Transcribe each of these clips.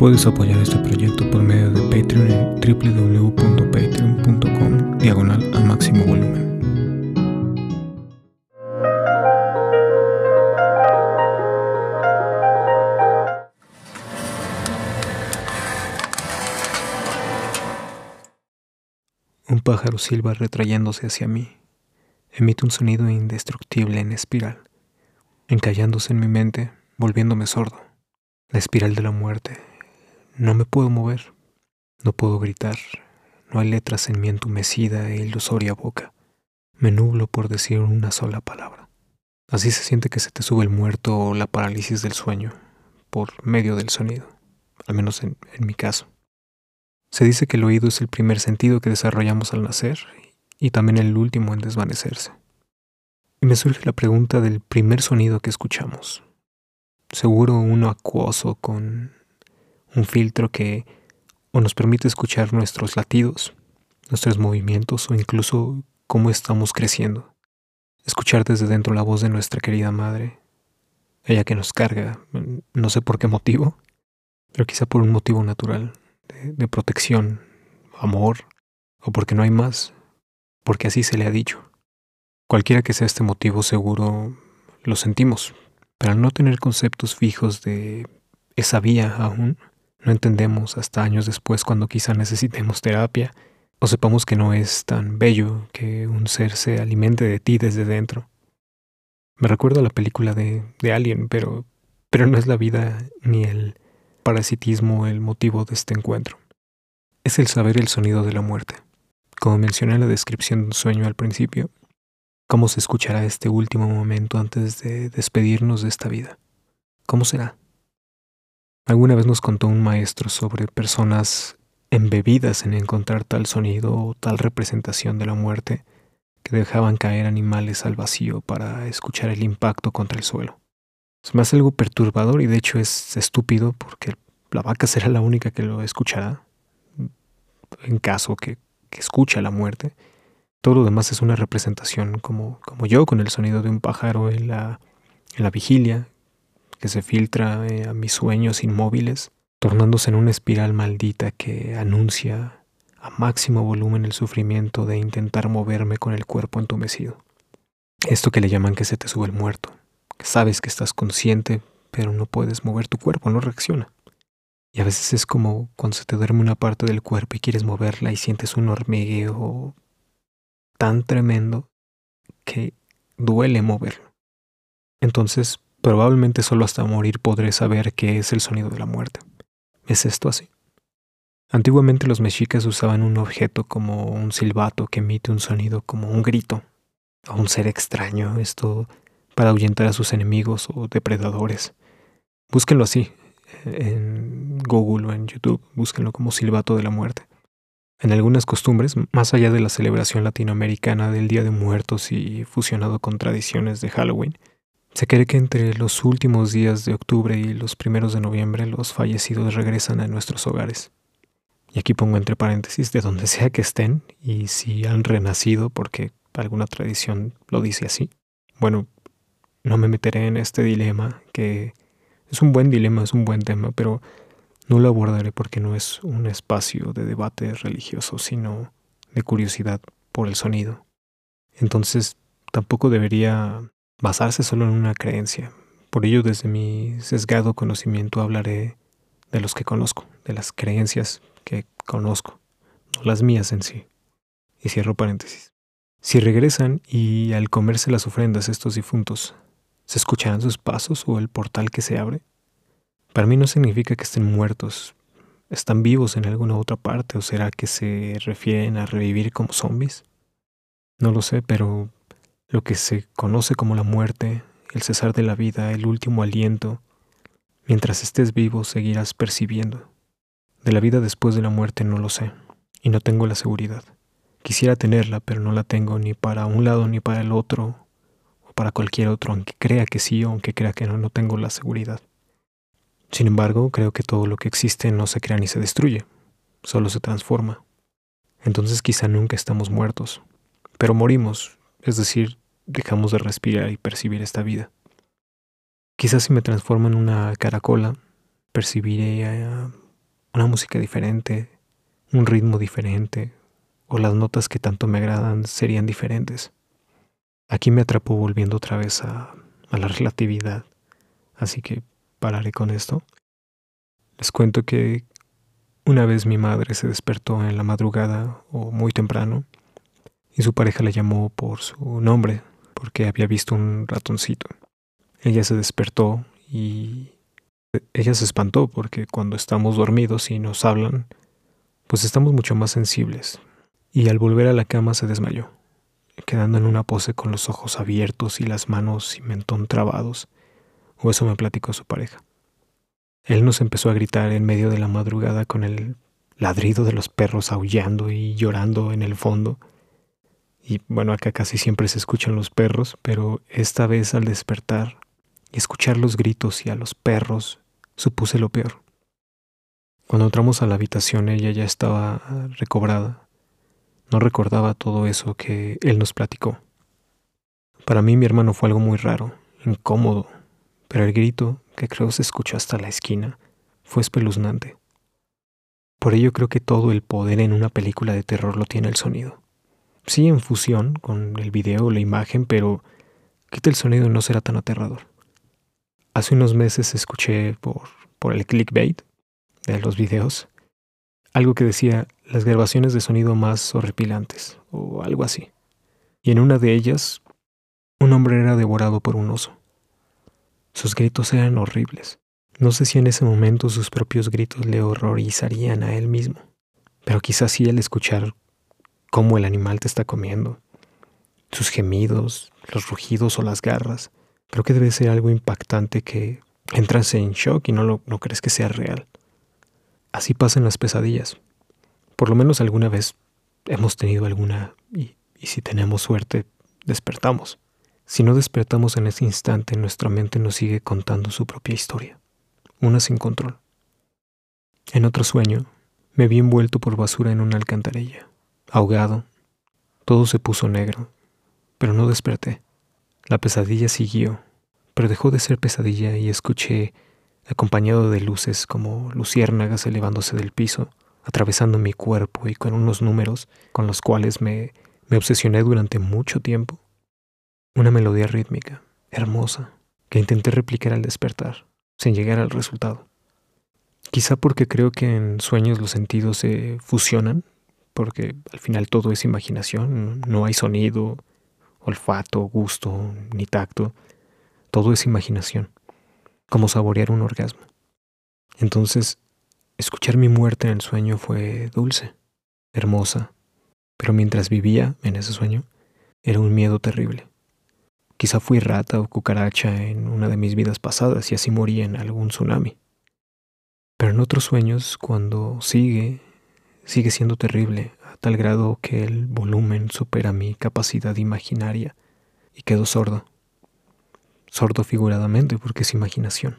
Puedes apoyar este proyecto por medio de Patreon en www.patreon.com diagonal a máximo volumen. Un pájaro silba retrayéndose hacia mí. Emite un sonido indestructible en espiral, encallándose en mi mente, volviéndome sordo. La espiral de la muerte, no me puedo mover, no puedo gritar, no hay letras en mi entumecida e ilusoria boca. Me nublo por decir una sola palabra. Así se siente que se te sube el muerto o la parálisis del sueño, por medio del sonido, al menos en, en mi caso. Se dice que el oído es el primer sentido que desarrollamos al nacer y también el último en desvanecerse. Y me surge la pregunta del primer sonido que escuchamos. Seguro uno acuoso con un filtro que o nos permite escuchar nuestros latidos, nuestros movimientos o incluso cómo estamos creciendo. Escuchar desde dentro la voz de nuestra querida madre, ella que nos carga, no sé por qué motivo, pero quizá por un motivo natural, de, de protección, amor, o porque no hay más, porque así se le ha dicho. Cualquiera que sea este motivo seguro lo sentimos, pero al no tener conceptos fijos de esa vía aún, no entendemos hasta años después cuando quizá necesitemos terapia o sepamos que no es tan bello que un ser se alimente de ti desde dentro. Me recuerdo la película de, de Alien, pero, pero no es la vida ni el parasitismo el motivo de este encuentro. Es el saber el sonido de la muerte. Como mencioné en la descripción de un sueño al principio, cómo se escuchará este último momento antes de despedirnos de esta vida. ¿Cómo será? Alguna vez nos contó un maestro sobre personas embebidas en encontrar tal sonido o tal representación de la muerte que dejaban caer animales al vacío para escuchar el impacto contra el suelo. Es más algo perturbador y de hecho es estúpido porque la vaca será la única que lo escuchará en caso que, que escucha la muerte. Todo lo demás es una representación como, yo con el sonido de un pájaro en la vigilia, que se filtra eh, a mis sueños inmóviles, tornándose en una espiral maldita que anuncia a máximo volumen el sufrimiento de intentar moverme con el cuerpo entumecido. Esto que le llaman que se te sube el muerto, sabes que estás consciente, pero no puedes mover tu cuerpo, no reacciona. Y a veces es como cuando se te duerme una parte del cuerpo y quieres moverla y sientes un hormigueo tan tremendo que duele moverlo. Entonces Probablemente solo hasta morir podré saber qué es el sonido de la muerte. ¿Es esto así? Antiguamente los mexicas usaban un objeto como un silbato que emite un sonido como un grito, o un ser extraño, esto para ahuyentar a sus enemigos o depredadores. Búsquenlo así, en Google o en YouTube, búsquenlo como silbato de la muerte. En algunas costumbres, más allá de la celebración latinoamericana del Día de Muertos y fusionado con tradiciones de Halloween, se cree que entre los últimos días de octubre y los primeros de noviembre los fallecidos regresan a nuestros hogares. Y aquí pongo entre paréntesis de donde sea que estén y si han renacido porque alguna tradición lo dice así. Bueno, no me meteré en este dilema que es un buen dilema, es un buen tema, pero no lo abordaré porque no es un espacio de debate religioso, sino de curiosidad por el sonido. Entonces tampoco debería basarse solo en una creencia. Por ello, desde mi sesgado conocimiento hablaré de los que conozco, de las creencias que conozco, no las mías en sí. Y cierro paréntesis. Si regresan y al comerse las ofrendas estos difuntos, ¿se escucharán sus pasos o el portal que se abre? Para mí no significa que estén muertos. ¿Están vivos en alguna otra parte o será que se refieren a revivir como zombies? No lo sé, pero lo que se conoce como la muerte, el cesar de la vida, el último aliento. Mientras estés vivo seguirás percibiendo. De la vida después de la muerte no lo sé, y no tengo la seguridad. Quisiera tenerla, pero no la tengo ni para un lado ni para el otro, o para cualquier otro, aunque crea que sí o aunque crea que no, no tengo la seguridad. Sin embargo, creo que todo lo que existe no se crea ni se destruye, solo se transforma. Entonces quizá nunca estamos muertos, pero morimos, es decir, dejamos de respirar y percibir esta vida. Quizás si me transformo en una caracola, percibiré una música diferente, un ritmo diferente, o las notas que tanto me agradan serían diferentes. Aquí me atrapó volviendo otra vez a, a la relatividad, así que pararé con esto. Les cuento que una vez mi madre se despertó en la madrugada o muy temprano y su pareja la llamó por su nombre porque había visto un ratoncito. Ella se despertó y ella se espantó porque cuando estamos dormidos y nos hablan, pues estamos mucho más sensibles. Y al volver a la cama se desmayó, quedando en una pose con los ojos abiertos y las manos y mentón trabados, o eso me platicó su pareja. Él nos empezó a gritar en medio de la madrugada con el ladrido de los perros aullando y llorando en el fondo. Y bueno, acá casi siempre se escuchan los perros, pero esta vez al despertar y escuchar los gritos y a los perros, supuse lo peor. Cuando entramos a la habitación ella ya estaba recobrada. No recordaba todo eso que él nos platicó. Para mí mi hermano fue algo muy raro, incómodo, pero el grito, que creo se escuchó hasta la esquina, fue espeluznante. Por ello creo que todo el poder en una película de terror lo tiene el sonido. Sí en fusión con el video o la imagen, pero quita el sonido y no será tan aterrador. Hace unos meses escuché por, por el clickbait de los videos algo que decía las grabaciones de sonido más horripilantes o algo así. Y en una de ellas, un hombre era devorado por un oso. Sus gritos eran horribles. No sé si en ese momento sus propios gritos le horrorizarían a él mismo, pero quizás sí el escuchar cómo el animal te está comiendo, sus gemidos, los rugidos o las garras, creo que debe ser algo impactante que entras en shock y no, lo, no crees que sea real. Así pasan las pesadillas. Por lo menos alguna vez hemos tenido alguna y, y si tenemos suerte, despertamos. Si no despertamos en ese instante, nuestra mente nos sigue contando su propia historia, una sin control. En otro sueño, me vi envuelto por basura en una alcantarilla, ahogado. Todo se puso negro, pero no desperté. La pesadilla siguió, pero dejó de ser pesadilla y escuché, acompañado de luces como luciérnagas elevándose del piso, atravesando mi cuerpo y con unos números con los cuales me, me obsesioné durante mucho tiempo. Una melodía rítmica, hermosa, que intenté replicar al despertar, sin llegar al resultado. Quizá porque creo que en sueños los sentidos se fusionan, porque al final todo es imaginación, no hay sonido, olfato, gusto, ni tacto, todo es imaginación, como saborear un orgasmo. Entonces, escuchar mi muerte en el sueño fue dulce, hermosa, pero mientras vivía en ese sueño, era un miedo terrible. Quizá fui rata o cucaracha en una de mis vidas pasadas y así morí en algún tsunami. Pero en otros sueños, cuando sigue, sigue siendo terrible, a tal grado que el volumen supera mi capacidad imaginaria y quedo sordo. Sordo figuradamente porque es imaginación.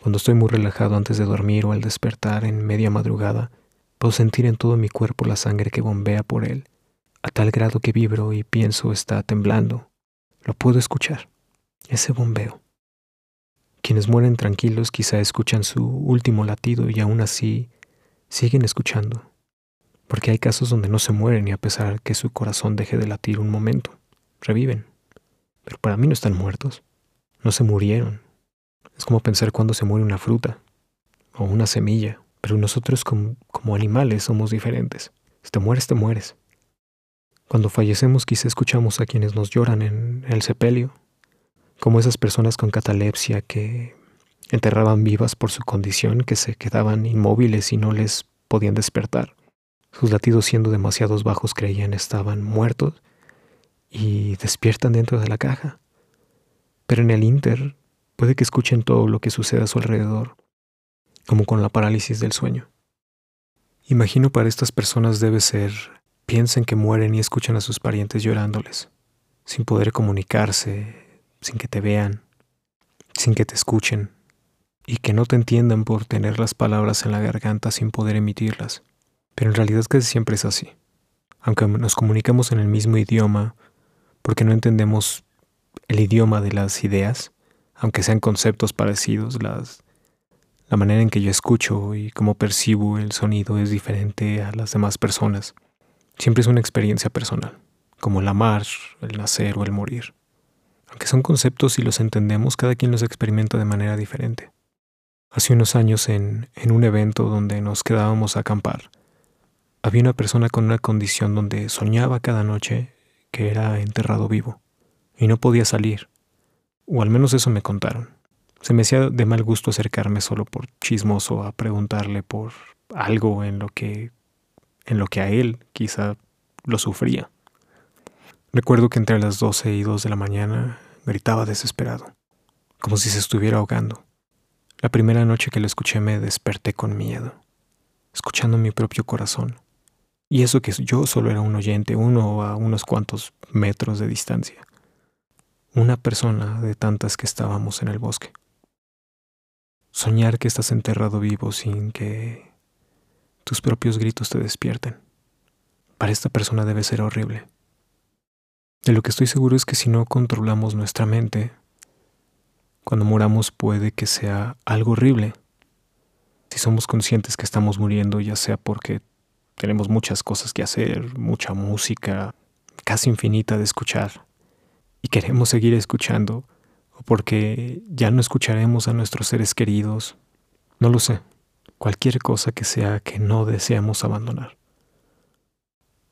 Cuando estoy muy relajado antes de dormir o al despertar en media madrugada, puedo sentir en todo mi cuerpo la sangre que bombea por él, a tal grado que vibro y pienso está temblando lo puedo escuchar, ese bombeo. Quienes mueren tranquilos quizá escuchan su último latido y aún así siguen escuchando, porque hay casos donde no se mueren y a pesar que su corazón deje de latir un momento, reviven. Pero para mí no están muertos, no se murieron. Es como pensar cuando se muere una fruta o una semilla, pero nosotros como, como animales somos diferentes. Si te mueres, te mueres. Cuando fallecemos quizá escuchamos a quienes nos lloran en el sepelio, como esas personas con catalepsia que enterraban vivas por su condición, que se quedaban inmóviles y no les podían despertar. Sus latidos siendo demasiados bajos creían estaban muertos y despiertan dentro de la caja. Pero en el Inter puede que escuchen todo lo que sucede a su alrededor, como con la parálisis del sueño. Imagino para estas personas debe ser piensen que mueren y escuchan a sus parientes llorándoles, sin poder comunicarse, sin que te vean, sin que te escuchen, y que no te entiendan por tener las palabras en la garganta sin poder emitirlas. Pero en realidad casi siempre es así. Aunque nos comunicamos en el mismo idioma, porque no entendemos el idioma de las ideas, aunque sean conceptos parecidos, las, La manera en que yo escucho y cómo percibo el sonido es diferente a las demás personas. Siempre es una experiencia personal, como el amar, el nacer o el morir. Aunque son conceptos y los entendemos, cada quien los experimenta de manera diferente. Hace unos años en, en un evento donde nos quedábamos a acampar, había una persona con una condición donde soñaba cada noche que era enterrado vivo y no podía salir, o al menos eso me contaron. Se me hacía de mal gusto acercarme solo por chismoso a preguntarle por algo en lo que en lo que a él quizá lo sufría. Recuerdo que entre las 12 y 2 de la mañana gritaba desesperado, como si se estuviera ahogando. La primera noche que lo escuché me desperté con miedo, escuchando mi propio corazón. Y eso que yo solo era un oyente, uno a unos cuantos metros de distancia. Una persona de tantas que estábamos en el bosque. Soñar que estás enterrado vivo sin que tus propios gritos te despierten. Para esta persona debe ser horrible. De lo que estoy seguro es que si no controlamos nuestra mente, cuando moramos puede que sea algo horrible. Si somos conscientes que estamos muriendo, ya sea porque tenemos muchas cosas que hacer, mucha música casi infinita de escuchar, y queremos seguir escuchando, o porque ya no escucharemos a nuestros seres queridos, no lo sé, cualquier cosa que sea que no deseamos abandonar.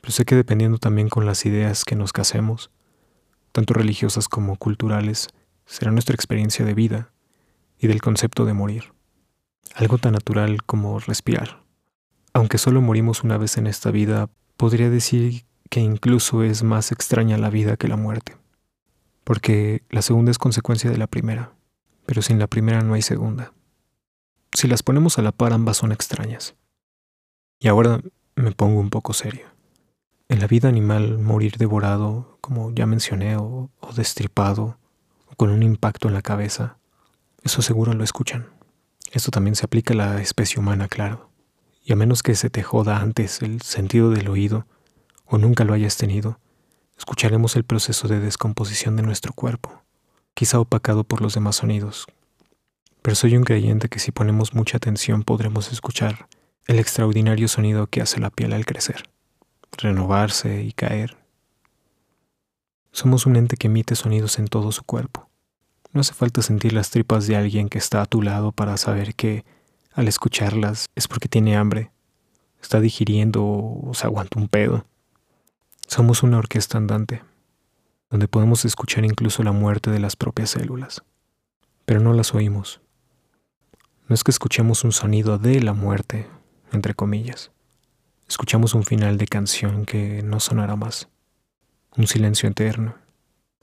Pero sé que dependiendo también con las ideas que nos casemos, tanto religiosas como culturales, será nuestra experiencia de vida y del concepto de morir, algo tan natural como respirar. Aunque solo morimos una vez en esta vida, podría decir que incluso es más extraña la vida que la muerte. Porque la segunda es consecuencia de la primera, pero sin la primera no hay segunda. Si las ponemos a la par ambas son extrañas. Y ahora me pongo un poco serio. En la vida animal morir devorado, como ya mencioné, o, o destripado, con un impacto en la cabeza, eso seguro lo escuchan. Esto también se aplica a la especie humana, claro y a menos que se te joda antes el sentido del oído, o nunca lo hayas tenido, escucharemos el proceso de descomposición de nuestro cuerpo, quizá opacado por los demás sonidos. Pero soy un creyente que si ponemos mucha atención podremos escuchar el extraordinario sonido que hace la piel al crecer, renovarse y caer. Somos un ente que emite sonidos en todo su cuerpo. No hace falta sentir las tripas de alguien que está a tu lado para saber que al escucharlas es porque tiene hambre, está digiriendo o se aguanta un pedo. Somos una orquesta andante, donde podemos escuchar incluso la muerte de las propias células, pero no las oímos. No es que escuchemos un sonido de la muerte, entre comillas. Escuchamos un final de canción que no sonará más, un silencio eterno,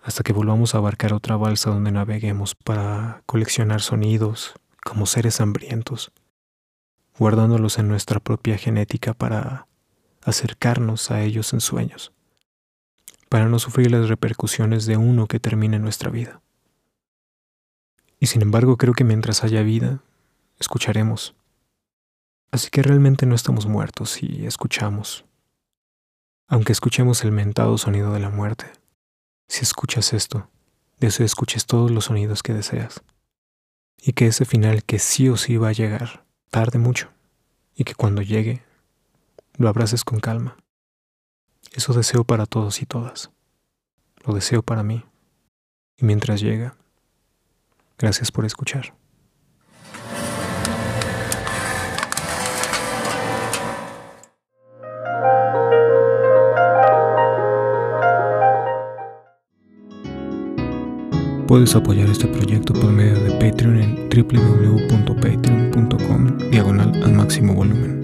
hasta que volvamos a abarcar otra balsa donde naveguemos para coleccionar sonidos como seres hambrientos guardándolos en nuestra propia genética para acercarnos a ellos en sueños, para no sufrir las repercusiones de uno que termine nuestra vida. Y sin embargo creo que mientras haya vida, escucharemos. Así que realmente no estamos muertos si escuchamos. Aunque escuchemos el mentado sonido de la muerte, si escuchas esto, deseo escuches todos los sonidos que deseas. Y que ese final que sí o sí va a llegar, tarde mucho y que cuando llegue lo abraces con calma. Eso deseo para todos y todas. Lo deseo para mí. Y mientras llega, gracias por escuchar. Puedes apoyar este proyecto por medio de Patreon en www.patreon.com diagonal al máximo volumen.